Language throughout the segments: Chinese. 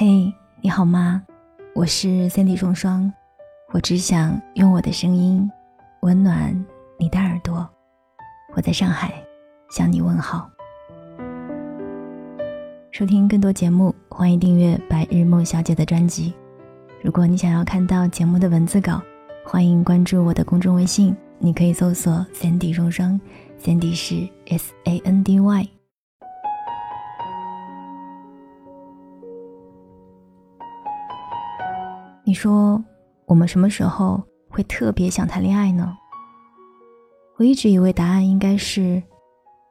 嘿，你好吗？我是 Cindy 双双，我只想用我的声音温暖你的耳朵。我在上海向你问好。收听更多节目，欢迎订阅白日梦小姐的专辑。如果你想要看到节目的文字稿，欢迎关注我的公众微信，你可以搜索 Cindy 双双，Cindy 是 S A N D Y。你说我们什么时候会特别想谈恋爱呢？我一直以为答案应该是，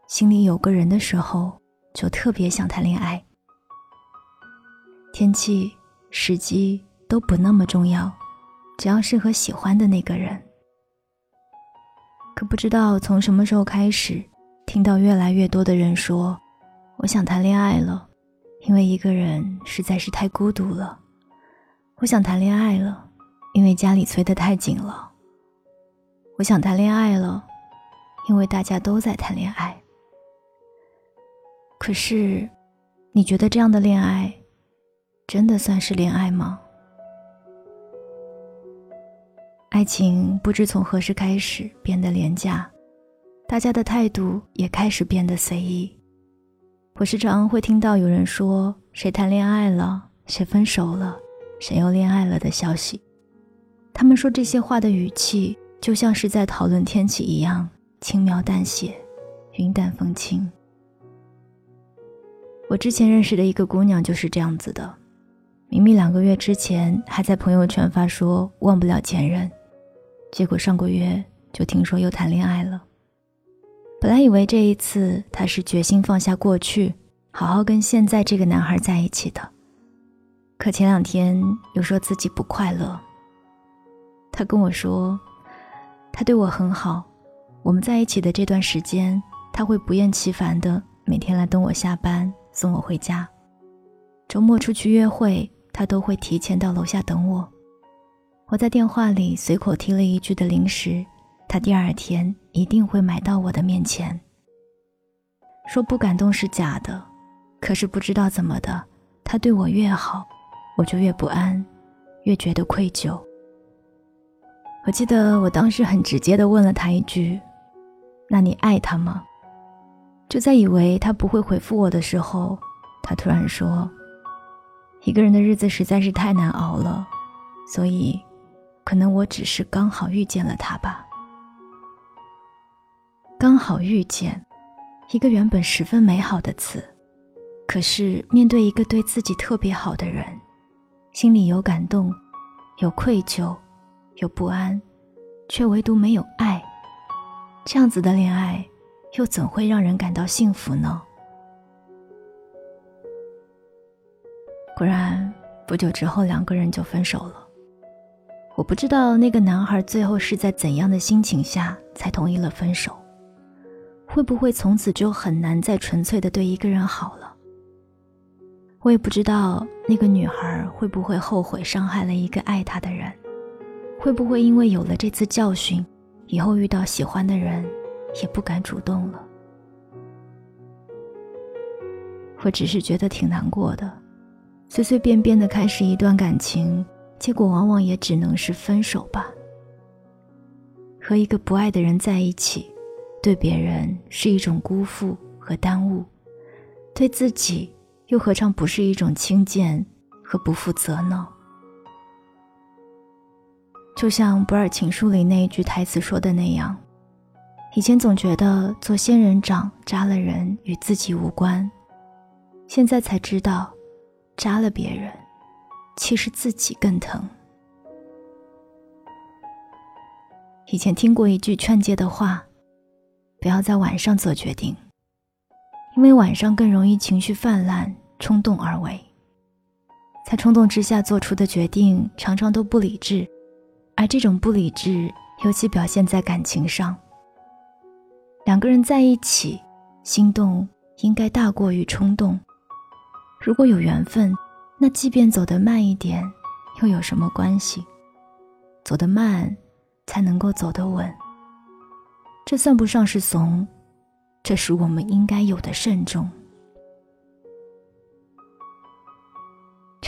心里有个人的时候就特别想谈恋爱。天气、时机都不那么重要，只要是和喜欢的那个人。可不知道从什么时候开始，听到越来越多的人说：“我想谈恋爱了，因为一个人实在是太孤独了。”我想谈恋爱了，因为家里催得太紧了。我想谈恋爱了，因为大家都在谈恋爱。可是，你觉得这样的恋爱，真的算是恋爱吗？爱情不知从何时开始变得廉价，大家的态度也开始变得随意。我时常会听到有人说：“谁谈恋爱了，谁分手了。”谁又恋爱了的消息？他们说这些话的语气，就像是在讨论天气一样轻描淡写、云淡风轻。我之前认识的一个姑娘就是这样子的，明明两个月之前还在朋友圈发说忘不了前任，结果上个月就听说又谈恋爱了。本来以为这一次她是决心放下过去，好好跟现在这个男孩在一起的。可前两天又说自己不快乐。他跟我说，他对我很好，我们在一起的这段时间，他会不厌其烦的每天来等我下班，送我回家。周末出去约会，他都会提前到楼下等我。我在电话里随口提了一句的零食，他第二天一定会买到我的面前。说不感动是假的，可是不知道怎么的，他对我越好。我就越不安，越觉得愧疚。我记得我当时很直接的问了他一句：“那你爱他吗？”就在以为他不会回复我的时候，他突然说：“一个人的日子实在是太难熬了，所以，可能我只是刚好遇见了他吧。”刚好遇见，一个原本十分美好的词，可是面对一个对自己特别好的人。心里有感动，有愧疚，有不安，却唯独没有爱。这样子的恋爱，又怎会让人感到幸福呢？果然，不久之后，两个人就分手了。我不知道那个男孩最后是在怎样的心情下才同意了分手，会不会从此就很难再纯粹的对一个人好了？我也不知道那个女孩会不会后悔伤害了一个爱她的人，会不会因为有了这次教训，以后遇到喜欢的人也不敢主动了。我只是觉得挺难过的，随随便便的开始一段感情，结果往往也只能是分手吧。和一个不爱的人在一起，对别人是一种辜负和耽误，对自己。又何尝不是一种轻贱和不负责呢？就像《不二情书》里那一句台词说的那样，以前总觉得做仙人掌扎了人与自己无关，现在才知道，扎了别人，其实自己更疼。以前听过一句劝诫的话：不要在晚上做决定。因为晚上更容易情绪泛滥、冲动而为，在冲动之下做出的决定常常都不理智，而这种不理智尤其表现在感情上。两个人在一起，心动应该大过于冲动。如果有缘分，那即便走得慢一点，又有什么关系？走得慢，才能够走得稳。这算不上是怂。这是我们应该有的慎重。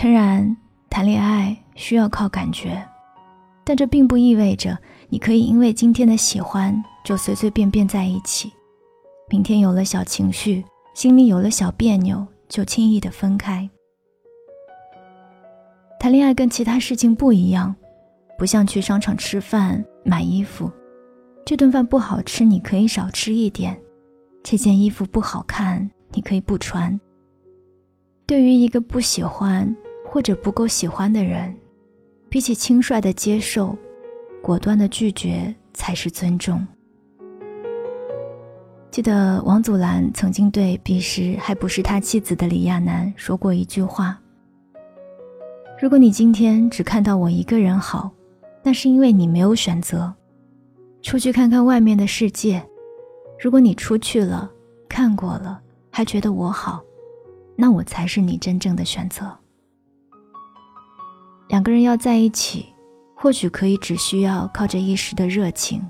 诚然，谈恋爱需要靠感觉，但这并不意味着你可以因为今天的喜欢就随随便便在一起，明天有了小情绪，心里有了小别扭就轻易的分开。谈恋爱跟其他事情不一样，不像去商场吃饭、买衣服，这顿饭不好吃你可以少吃一点，这件衣服不好看你可以不穿。对于一个不喜欢或者不够喜欢的人，比起轻率的接受，果断的拒绝才是尊重。记得王祖蓝曾经对彼时还不是他妻子的李亚男说过一句话：“如果你今天只看到我一个人好，那是因为你没有选择，出去看看外面的世界。如果你出去了，看过了，还觉得我好。”那我才是你真正的选择。两个人要在一起，或许可以只需要靠着一时的热情，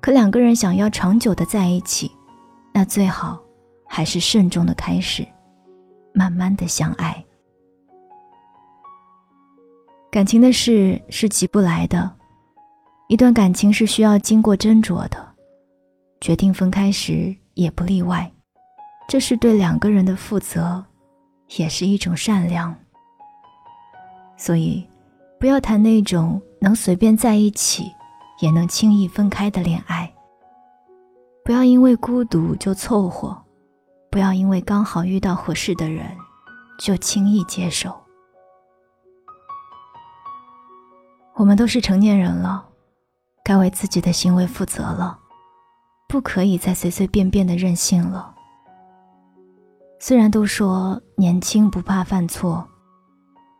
可两个人想要长久的在一起，那最好还是慎重的开始，慢慢的相爱。感情的事是急不来的，一段感情是需要经过斟酌的，决定分开时也不例外。这是对两个人的负责，也是一种善良。所以，不要谈那种能随便在一起，也能轻易分开的恋爱。不要因为孤独就凑合，不要因为刚好遇到合适的人，就轻易接受。我们都是成年人了，该为自己的行为负责了，不可以再随随便便的任性了。虽然都说年轻不怕犯错，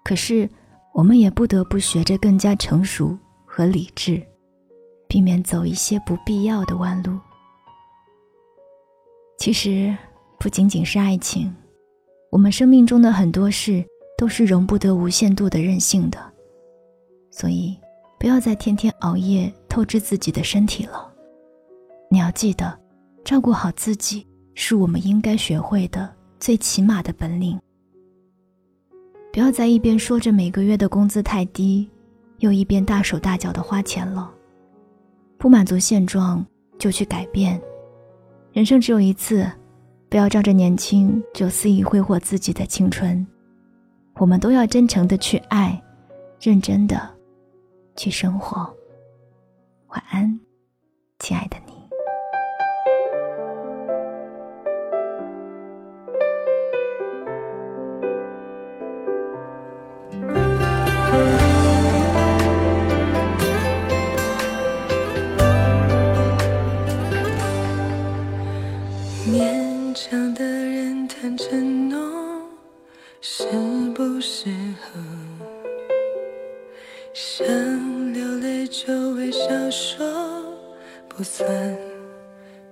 可是我们也不得不学着更加成熟和理智，避免走一些不必要的弯路。其实不仅仅是爱情，我们生命中的很多事都是容不得无限度的任性的，所以不要再天天熬夜透支自己的身体了。你要记得，照顾好自己是我们应该学会的。最起码的本领。不要在一边说着每个月的工资太低，又一边大手大脚的花钱了。不满足现状就去改变。人生只有一次，不要仗着年轻就肆意挥霍自己的青春。我们都要真诚的去爱，认真的去生活。晚安，强的人谈承诺适不适合？想流泪就微笑说，不算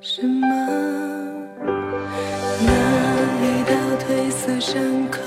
什么。那一道褪色伤口。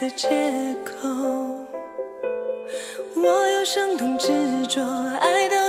的借口，我有伤痛执着爱的。